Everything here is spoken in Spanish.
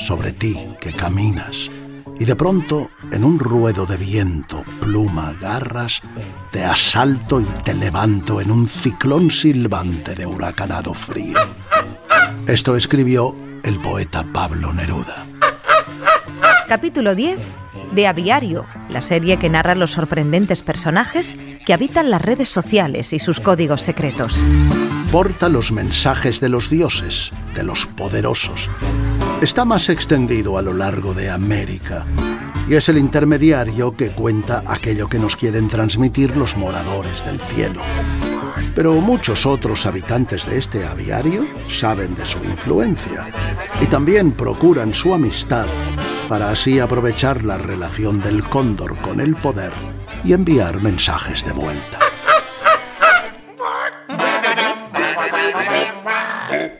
sobre ti que caminas. Y de pronto, en un ruedo de viento, pluma, garras, te asalto y te levanto en un ciclón silbante de huracanado frío. Esto escribió el poeta Pablo Neruda. Capítulo 10 de Aviario, la serie que narra los sorprendentes personajes que habitan las redes sociales y sus códigos secretos. Porta los mensajes de los dioses, de los poderosos. Está más extendido a lo largo de América y es el intermediario que cuenta aquello que nos quieren transmitir los moradores del cielo. Pero muchos otros habitantes de este aviario saben de su influencia y también procuran su amistad para así aprovechar la relación del cóndor con el poder y enviar mensajes de vuelta.